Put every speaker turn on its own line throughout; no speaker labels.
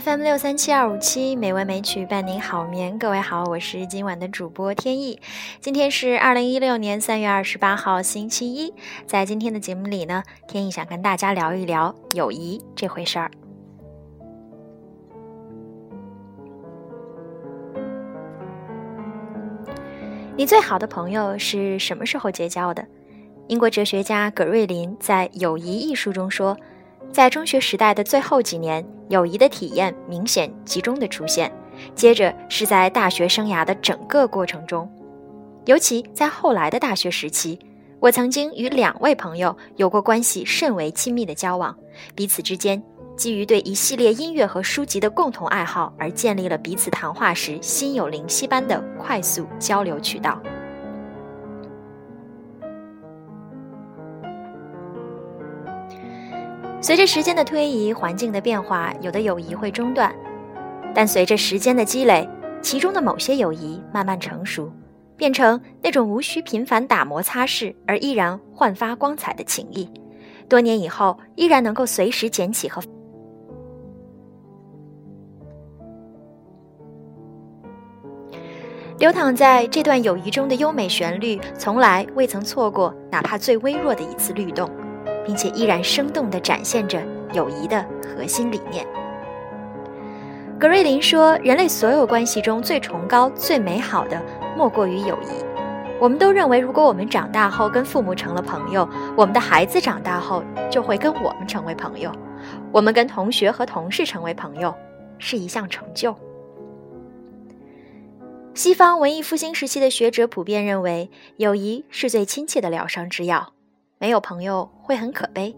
FM 六三七二五七，美文美曲伴你好眠。各位好，我是今晚的主播天意。今天是二零一六年三月二十八号，星期一。在今天的节目里呢，天意想跟大家聊一聊友谊这回事儿。你最好的朋友是什么时候结交的？英国哲学家葛瑞林在《友谊》一书中说，在中学时代的最后几年，友谊的体验明显集中的出现；接着是在大学生涯的整个过程中，尤其在后来的大学时期，我曾经与两位朋友有过关系甚为亲密的交往，彼此之间。基于对一系列音乐和书籍的共同爱好而建立了彼此谈话时心有灵犀般的快速交流渠道。随着时间的推移，环境的变化，有的友谊会中断，但随着时间的积累，其中的某些友谊慢慢成熟，变成那种无需频繁打磨擦拭而依然焕发光彩的情谊。多年以后，依然能够随时捡起和。流淌在这段友谊中的优美旋律，从来未曾错过哪怕最微弱的一次律动，并且依然生动地展现着友谊的核心理念。格瑞林说：“人类所有关系中最崇高、最美好的，莫过于友谊。我们都认为，如果我们长大后跟父母成了朋友，我们的孩子长大后就会跟我们成为朋友；我们跟同学和同事成为朋友，是一项成就。”西方文艺复兴时期的学者普遍认为，友谊是最亲切的疗伤之药。没有朋友会很可悲。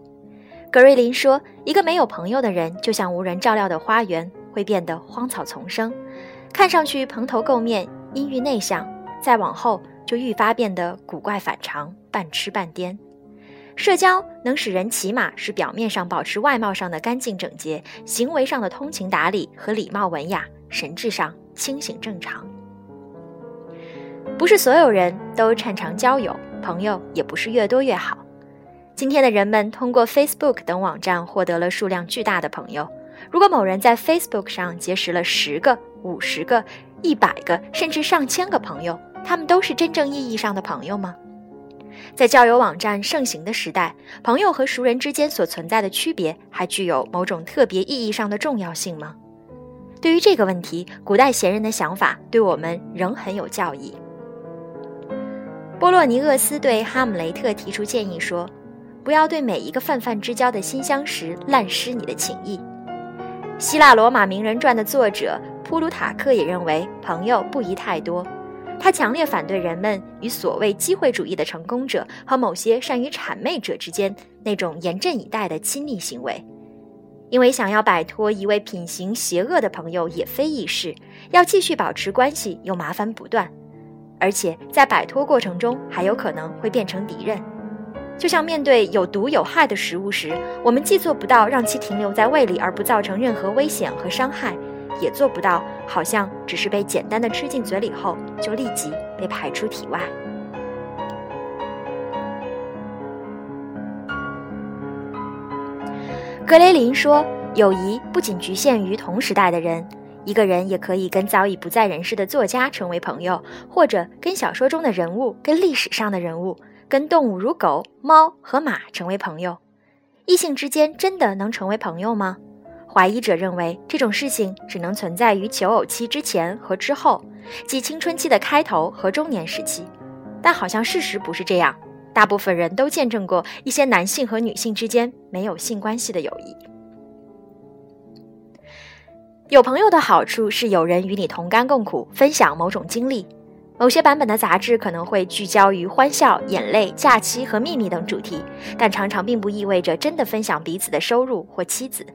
格瑞林说：“一个没有朋友的人，就像无人照料的花园，会变得荒草丛生，看上去蓬头垢面、阴郁内向，再往后就愈发变得古怪反常、半痴半癫。社交能使人起码是表面上保持外貌上的干净整洁，行为上的通情达理和礼貌文雅，神智上清醒正常。”不是所有人都擅长交友，朋友也不是越多越好。今天的人们通过 Facebook 等网站获得了数量巨大的朋友。如果某人在 Facebook 上结识了十个、五十个、一百个，甚至上千个朋友，他们都是真正意义上的朋友吗？在交友网站盛行的时代，朋友和熟人之间所存在的区别，还具有某种特别意义上的重要性吗？对于这个问题，古代贤人的想法对我们仍很有教益。波洛尼厄斯对哈姆雷特提出建议说：“不要对每一个泛泛之交的新相识滥施你的情谊。”希腊罗马名人传的作者普鲁塔克也认为朋友不宜太多。他强烈反对人们与所谓机会主义的成功者和某些善于谄媚者之间那种严阵以待的亲密行为，因为想要摆脱一位品行邪恶的朋友也非易事，要继续保持关系又麻烦不断。而且在摆脱过程中，还有可能会变成敌人。就像面对有毒有害的食物时，我们既做不到让其停留在胃里而不造成任何危险和伤害，也做不到好像只是被简单的吃进嘴里后就立即被排出体外。格雷林说：“友谊不仅局限于同时代的人。”一个人也可以跟早已不在人世的作家成为朋友，或者跟小说中的人物、跟历史上的人物、跟动物如狗、猫和马成为朋友。异性之间真的能成为朋友吗？怀疑者认为这种事情只能存在于求偶期之前和之后，即青春期的开头和中年时期。但好像事实不是这样，大部分人都见证过一些男性和女性之间没有性关系的友谊。有朋友的好处是有人与你同甘共苦，分享某种经历。某些版本的杂志可能会聚焦于欢笑、眼泪、假期和秘密等主题，但常常并不意味着真的分享彼此的收入或妻子。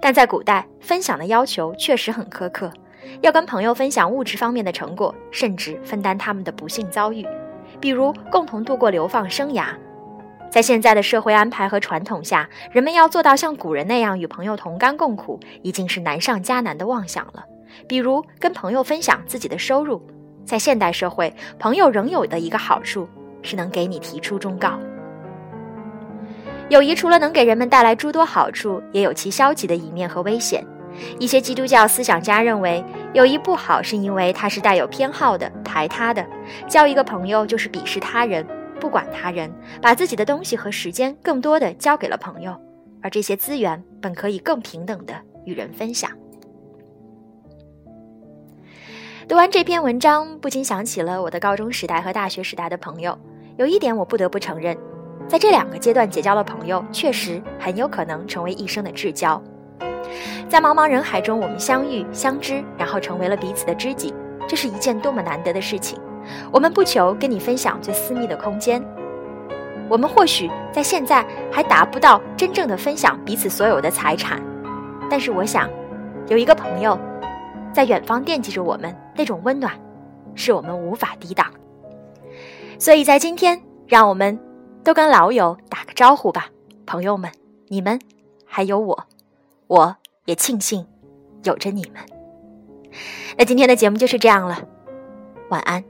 但在古代，分享的要求确实很苛刻，要跟朋友分享物质方面的成果，甚至分担他们的不幸遭遇，比如共同度过流放生涯。在现在的社会安排和传统下，人们要做到像古人那样与朋友同甘共苦，已经是难上加难的妄想了。比如跟朋友分享自己的收入，在现代社会，朋友仍有的一个好处是能给你提出忠告。友谊除了能给人们带来诸多好处，也有其消极的一面和危险。一些基督教思想家认为，友谊不好是因为它是带有偏好的、排他的。交一个朋友就是鄙视他人，不管他人，把自己的东西和时间更多的交给了朋友，而这些资源本可以更平等的与人分享。读完这篇文章，不禁想起了我的高中时代和大学时代的朋友。有一点我不得不承认，在这两个阶段结交的朋友，确实很有可能成为一生的至交。在茫茫人海中，我们相遇、相知，然后成为了彼此的知己，这是一件多么难得的事情。我们不求跟你分享最私密的空间，我们或许在现在还达不到真正的分享彼此所有的财产，但是我想，有一个朋友。在远方惦记着我们，那种温暖，是我们无法抵挡。所以在今天，让我们都跟老友打个招呼吧，朋友们，你们还有我，我也庆幸有着你们。那今天的节目就是这样了，晚安。